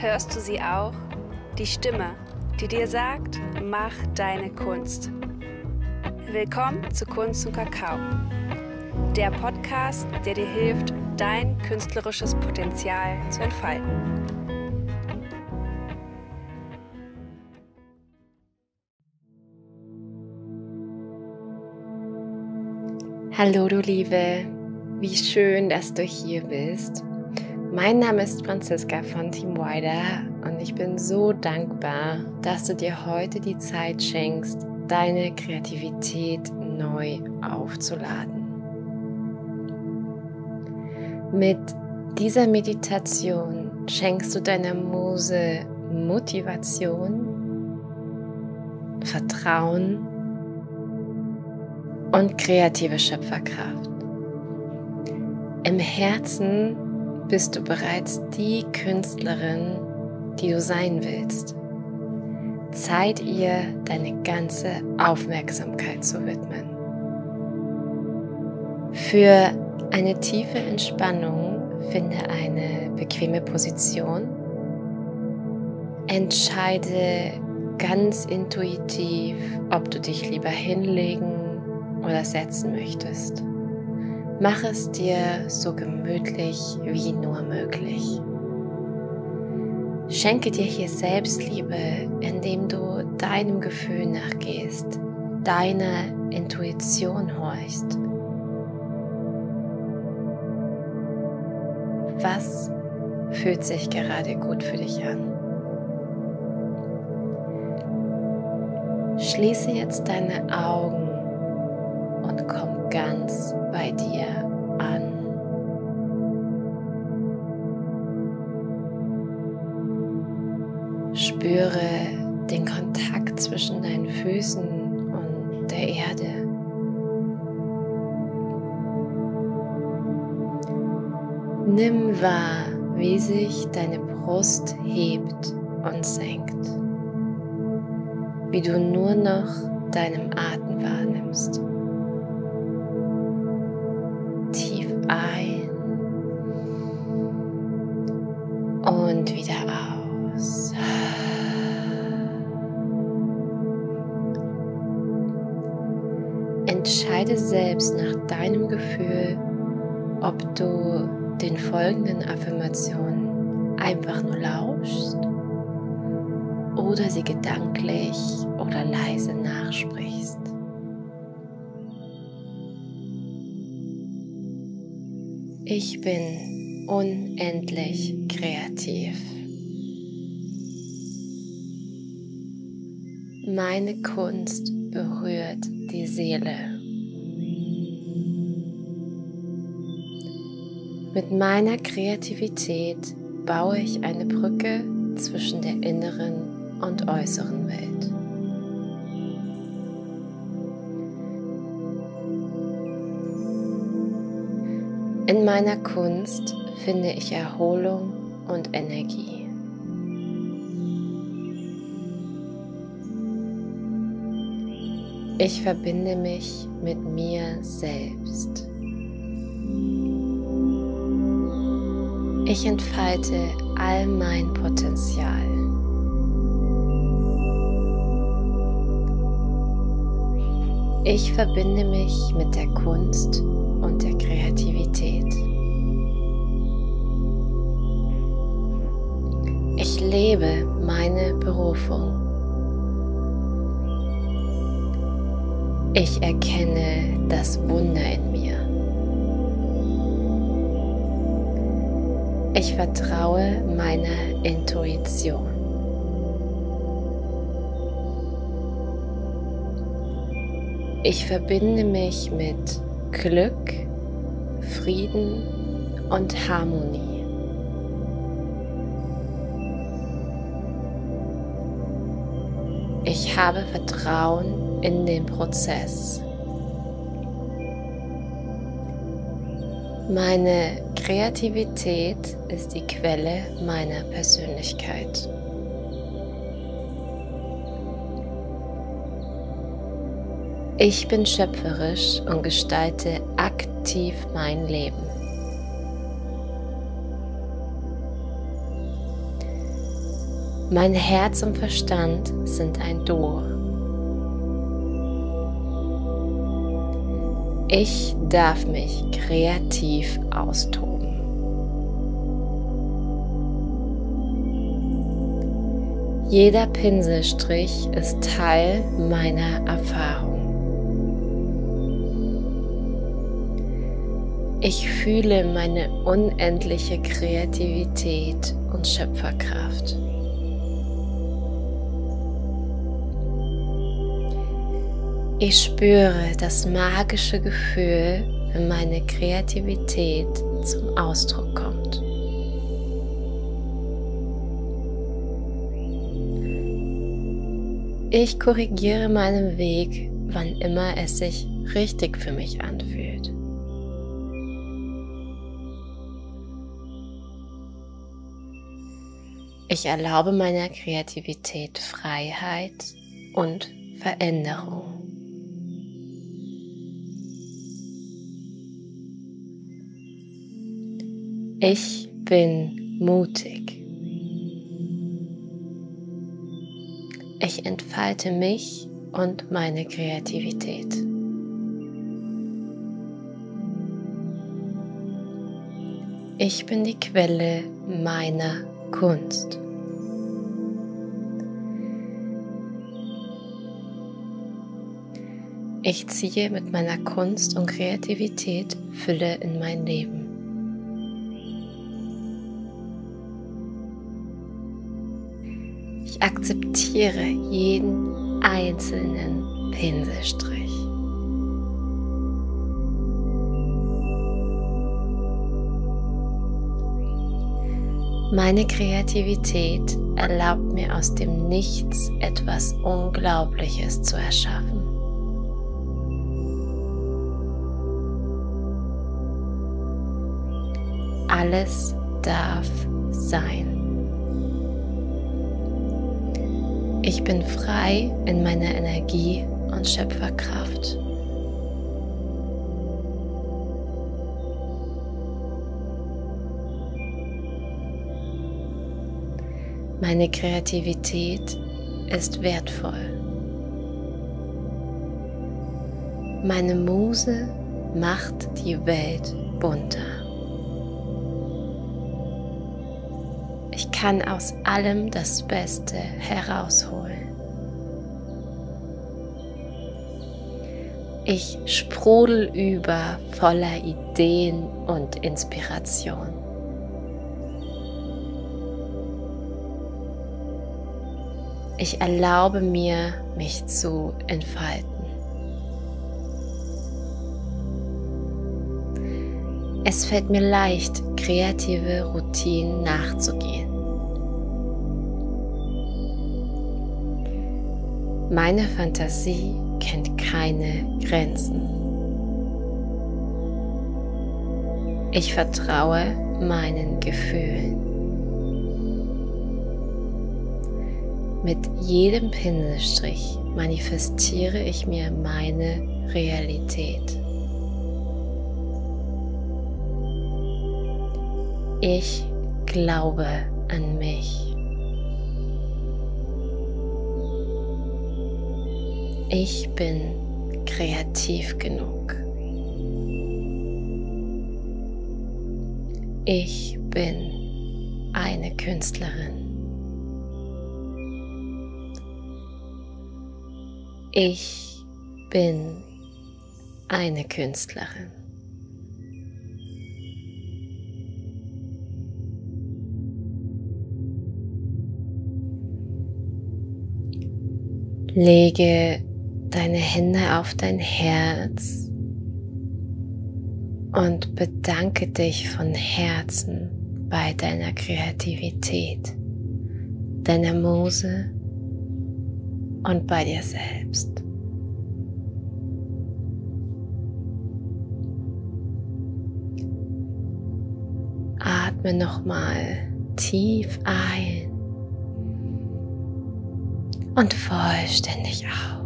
Hörst du sie auch? Die Stimme, die dir sagt, mach deine Kunst. Willkommen zu Kunst und Kakao. Der Podcast, der dir hilft, dein künstlerisches Potenzial zu entfalten. Hallo du Liebe, wie schön, dass du hier bist. Mein Name ist Franziska von Team Wider und ich bin so dankbar, dass du dir heute die Zeit schenkst, deine Kreativität neu aufzuladen. Mit dieser Meditation schenkst du deiner Muse Motivation, Vertrauen und kreative Schöpferkraft. Im Herzen bist du bereits die Künstlerin, die du sein willst. Zeit ihr deine ganze Aufmerksamkeit zu widmen. Für eine tiefe Entspannung finde eine bequeme Position. Entscheide ganz intuitiv, ob du dich lieber hinlegen oder setzen möchtest. Mach es dir so gemütlich wie nur möglich. Schenke dir hier Selbstliebe, indem du deinem Gefühl nachgehst, deiner Intuition horchst. Was fühlt sich gerade gut für dich an? Schließe jetzt deine Augen und komm ganz bei dir an. Spüre den Kontakt zwischen deinen Füßen und der Erde. Nimm wahr, wie sich deine Brust hebt und senkt, wie du nur noch deinem Atem wahrnimmst. Ein und wieder aus. Entscheide selbst nach deinem Gefühl, ob du den folgenden Affirmationen einfach nur lauschst oder sie gedanklich oder leise nachsprichst. Ich bin unendlich kreativ. Meine Kunst berührt die Seele. Mit meiner Kreativität baue ich eine Brücke zwischen der inneren und äußeren Welt. Meiner Kunst finde ich Erholung und Energie. Ich verbinde mich mit mir selbst. Ich entfalte all mein Potenzial. Ich verbinde mich mit der Kunst und der Kreativität. Lebe meine Berufung. Ich erkenne das Wunder in mir. Ich vertraue meiner Intuition. Ich verbinde mich mit Glück, Frieden und Harmonie. Ich habe Vertrauen in den Prozess. Meine Kreativität ist die Quelle meiner Persönlichkeit. Ich bin schöpferisch und gestalte aktiv mein Leben. Mein Herz und Verstand sind ein Duo. Ich darf mich kreativ austoben. Jeder Pinselstrich ist Teil meiner Erfahrung. Ich fühle meine unendliche Kreativität und Schöpferkraft. Ich spüre das magische Gefühl, wenn meine Kreativität zum Ausdruck kommt. Ich korrigiere meinen Weg, wann immer es sich richtig für mich anfühlt. Ich erlaube meiner Kreativität Freiheit und Veränderung. Ich bin mutig. Ich entfalte mich und meine Kreativität. Ich bin die Quelle meiner Kunst. Ich ziehe mit meiner Kunst und Kreativität Fülle in mein Leben. Ich akzeptiere jeden einzelnen Pinselstrich. Meine Kreativität erlaubt mir aus dem Nichts etwas Unglaubliches zu erschaffen. Alles darf sein. Ich bin frei in meiner Energie und Schöpferkraft. Meine Kreativität ist wertvoll. Meine Muse macht die Welt bunter. Ich kann aus allem das Beste herausholen. Ich sprudel über voller Ideen und Inspiration. Ich erlaube mir, mich zu entfalten. Es fällt mir leicht, kreative Routinen nachzugehen. Meine Fantasie kennt keine Grenzen. Ich vertraue meinen Gefühlen. Mit jedem Pinselstrich manifestiere ich mir meine Realität. Ich glaube an mich. Ich bin kreativ genug. Ich bin eine Künstlerin. Ich bin eine Künstlerin. Lege deine Hände auf dein Herz und bedanke dich von Herzen bei deiner Kreativität, deiner Muse und bei dir selbst. Atme nochmal tief ein und vollständig aus.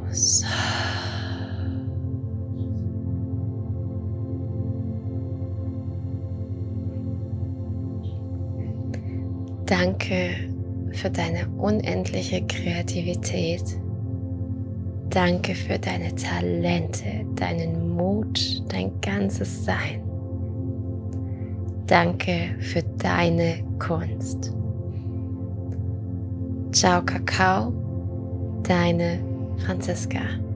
Danke für deine unendliche Kreativität. Danke für deine Talente, deinen Mut, dein ganzes Sein. Danke für deine Kunst. Ciao Kakao, deine Franziska.